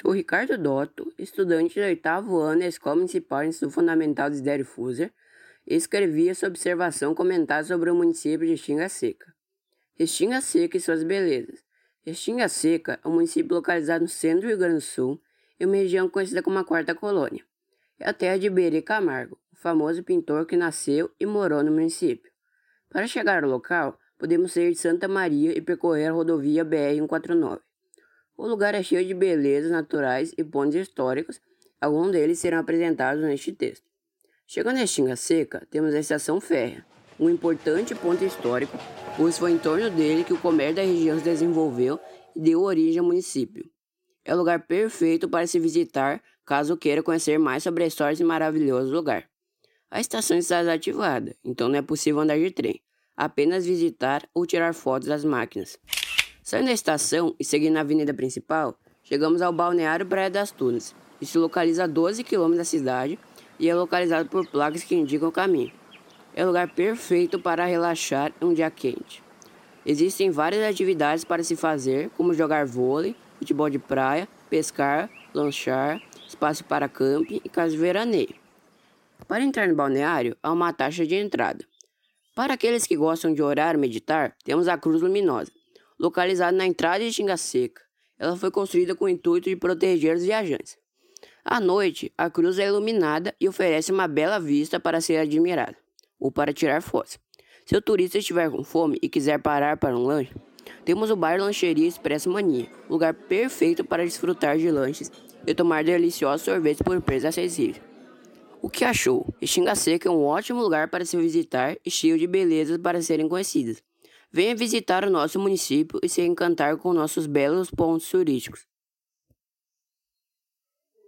Sou Ricardo Dotto, estudante do oitavo ano da Escola Municipal de Ensino Fundamental Desidério Fuser, e escrevi essa observação comentada sobre o município de Xinga Seca. Restinga Seca e suas belezas. Restinga Seca é um município localizado no centro do Rio Grande do Sul, em uma região conhecida como a Quarta Colônia. É a terra de Berê Camargo, o famoso pintor que nasceu e morou no município. Para chegar ao local, podemos sair de Santa Maria e percorrer a rodovia BR-149. O lugar é cheio de belezas naturais e pontos históricos, alguns deles serão apresentados neste texto. Chegando a Xinga Seca, temos a Estação Férrea, um importante ponto histórico, pois foi em torno dele que o comércio da região se desenvolveu e deu origem ao município. É o lugar perfeito para se visitar caso queira conhecer mais sobre a história desse maravilhoso lugar. A estação está desativada, então não é possível andar de trem, apenas visitar ou tirar fotos das máquinas. Saindo da estação e seguindo a avenida principal, chegamos ao balneário Praia das Tunas, se localiza a 12 km da cidade e é localizado por placas que indicam o caminho. É o lugar perfeito para relaxar em um dia quente. Existem várias atividades para se fazer, como jogar vôlei, futebol de praia, pescar, lanchar, espaço para camping e casa de veraneio. Para entrar no balneário, há uma taxa de entrada. Para aqueles que gostam de orar ou meditar, temos a Cruz Luminosa, localizada na entrada de Xinga Seca. Ela foi construída com o intuito de proteger os viajantes. À noite, a cruz é iluminada e oferece uma bela vista para ser admirada, ou para tirar fotos. Se o turista estiver com fome e quiser parar para um lanche, temos o bar Lancheria Expresso Mania, lugar perfeito para desfrutar de lanches e tomar deliciosos sorvetes por preço acessível. O que achou? Xinga Seca é um ótimo lugar para se visitar e cheio de belezas para serem conhecidas. Venha visitar o nosso município e se encantar com nossos belos pontos turísticos.